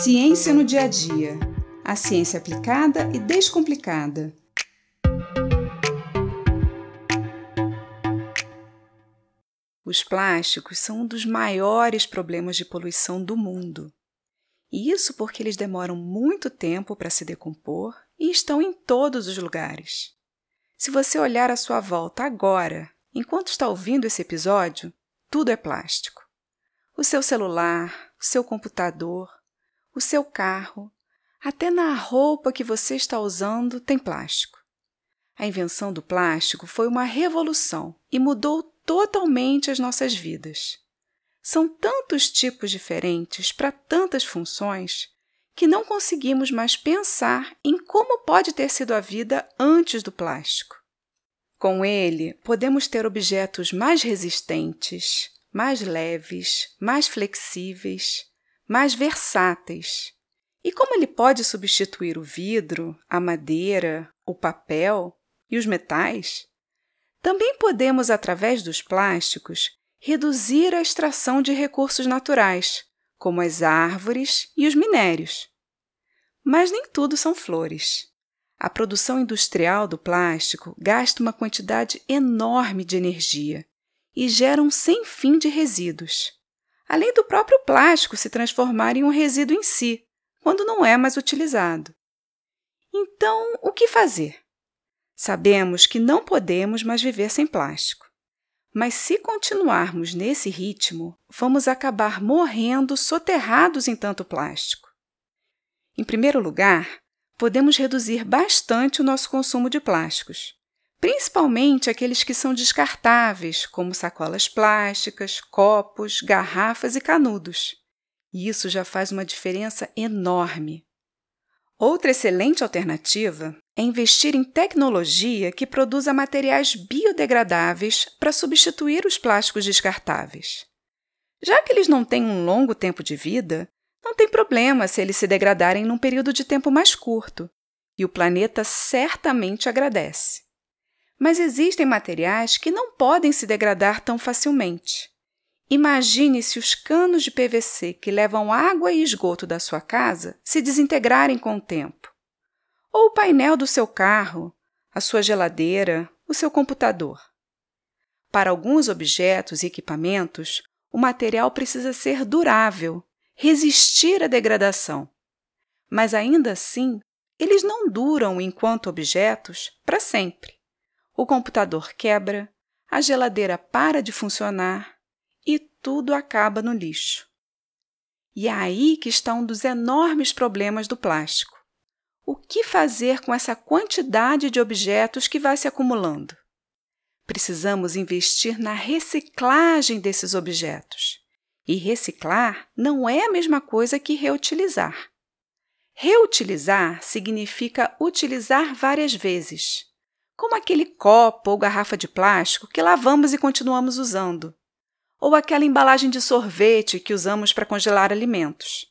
Ciência no dia a dia. A ciência aplicada e descomplicada. Os plásticos são um dos maiores problemas de poluição do mundo. E isso porque eles demoram muito tempo para se decompor e estão em todos os lugares. Se você olhar à sua volta agora, enquanto está ouvindo esse episódio, tudo é plástico. O seu celular, o seu computador, o seu carro, até na roupa que você está usando tem plástico. A invenção do plástico foi uma revolução e mudou totalmente as nossas vidas. São tantos tipos diferentes para tantas funções que não conseguimos mais pensar em como pode ter sido a vida antes do plástico. Com ele, podemos ter objetos mais resistentes, mais leves, mais flexíveis, mais versáteis. E como ele pode substituir o vidro, a madeira, o papel e os metais, também podemos, através dos plásticos, reduzir a extração de recursos naturais, como as árvores e os minérios. Mas nem tudo são flores. A produção industrial do plástico gasta uma quantidade enorme de energia e gera um sem fim de resíduos além do próprio plástico se transformar em um resíduo em si, quando não é mais utilizado. Então, o que fazer? Sabemos que não podemos mais viver sem plástico. Mas se continuarmos nesse ritmo, vamos acabar morrendo soterrados em tanto plástico. Em primeiro lugar, podemos reduzir bastante o nosso consumo de plásticos principalmente aqueles que são descartáveis, como sacolas plásticas, copos, garrafas e canudos. E isso já faz uma diferença enorme. Outra excelente alternativa é investir em tecnologia que produza materiais biodegradáveis para substituir os plásticos descartáveis. Já que eles não têm um longo tempo de vida, não tem problema se eles se degradarem num período de tempo mais curto, e o planeta certamente agradece. Mas existem materiais que não podem se degradar tão facilmente. Imagine se os canos de PVC que levam água e esgoto da sua casa se desintegrarem com o tempo. Ou o painel do seu carro, a sua geladeira, o seu computador. Para alguns objetos e equipamentos, o material precisa ser durável, resistir à degradação. Mas ainda assim, eles não duram enquanto objetos para sempre o computador quebra, a geladeira para de funcionar e tudo acaba no lixo. E é aí que está um dos enormes problemas do plástico. O que fazer com essa quantidade de objetos que vai se acumulando? Precisamos investir na reciclagem desses objetos. E reciclar não é a mesma coisa que reutilizar. Reutilizar significa utilizar várias vezes como aquele copo ou garrafa de plástico que lavamos e continuamos usando, ou aquela embalagem de sorvete que usamos para congelar alimentos.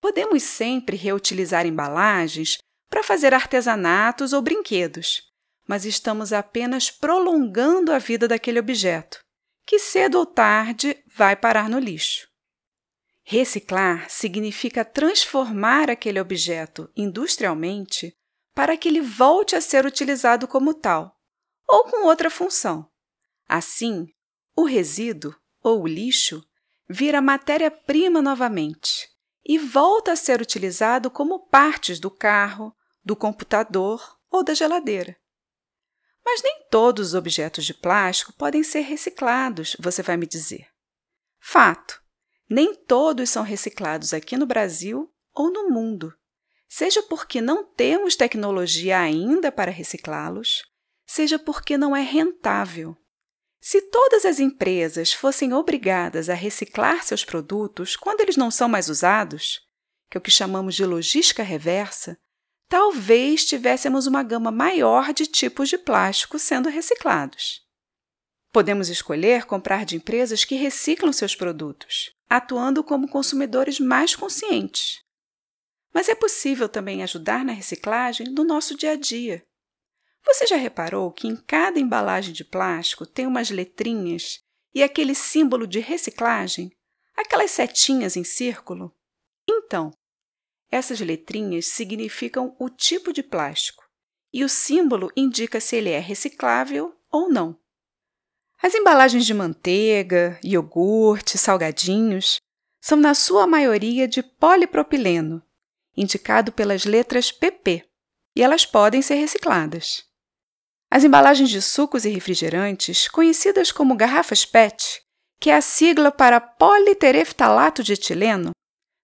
Podemos sempre reutilizar embalagens para fazer artesanatos ou brinquedos, mas estamos apenas prolongando a vida daquele objeto, que cedo ou tarde vai parar no lixo. Reciclar significa transformar aquele objeto industrialmente para que ele volte a ser utilizado como tal, ou com outra função. Assim, o resíduo, ou o lixo, vira matéria-prima novamente e volta a ser utilizado como partes do carro, do computador ou da geladeira. Mas nem todos os objetos de plástico podem ser reciclados, você vai me dizer. Fato: nem todos são reciclados aqui no Brasil ou no mundo seja porque não temos tecnologia ainda para reciclá-los, seja porque não é rentável. Se todas as empresas fossem obrigadas a reciclar seus produtos quando eles não são mais usados, que é o que chamamos de logística reversa, talvez tivéssemos uma gama maior de tipos de plástico sendo reciclados. Podemos escolher comprar de empresas que reciclam seus produtos, atuando como consumidores mais conscientes. Mas é possível também ajudar na reciclagem do nosso dia a dia. Você já reparou que em cada embalagem de plástico tem umas letrinhas e aquele símbolo de reciclagem? Aquelas setinhas em círculo? Então, Essas letrinhas significam o tipo de plástico e o símbolo indica se ele é reciclável ou não. As embalagens de manteiga, iogurte, salgadinhos são, na sua maioria, de polipropileno, indicado pelas letras PP, e elas podem ser recicladas. As embalagens de sucos e refrigerantes, conhecidas como garrafas PET, que é a sigla para politereftalato de etileno,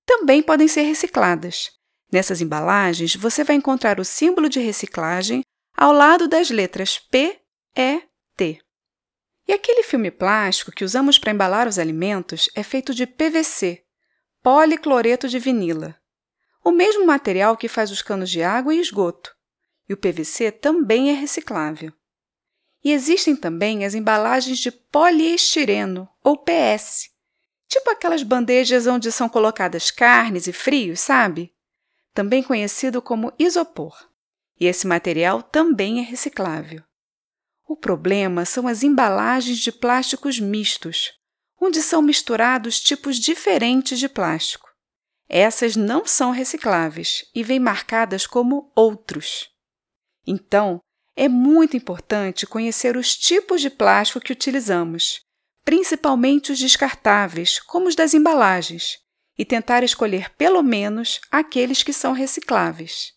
também podem ser recicladas. Nessas embalagens, você vai encontrar o símbolo de reciclagem ao lado das letras P, E, T. E aquele filme plástico que usamos para embalar os alimentos é feito de PVC, policloreto de vinila, o mesmo material que faz os canos de água e esgoto. E o PVC também é reciclável. E existem também as embalagens de poliestireno, ou PS, tipo aquelas bandejas onde são colocadas carnes e frios, sabe? Também conhecido como isopor. E esse material também é reciclável. O problema são as embalagens de plásticos mistos, onde são misturados tipos diferentes de plástico. Essas não são recicláveis e vêm marcadas como outros. Então, é muito importante conhecer os tipos de plástico que utilizamos, principalmente os descartáveis, como os das embalagens, e tentar escolher pelo menos aqueles que são recicláveis.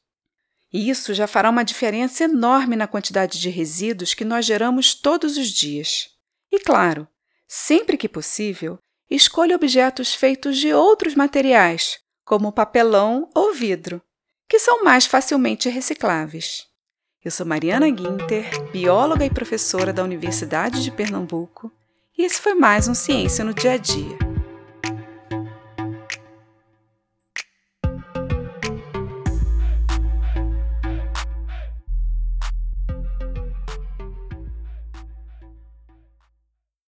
Isso já fará uma diferença enorme na quantidade de resíduos que nós geramos todos os dias. E claro, sempre que possível, escolha objetos feitos de outros materiais, como papelão ou vidro, que são mais facilmente recicláveis. Eu sou Mariana Guinter, bióloga e professora da Universidade de Pernambuco, e esse foi mais um Ciência no Dia a Dia.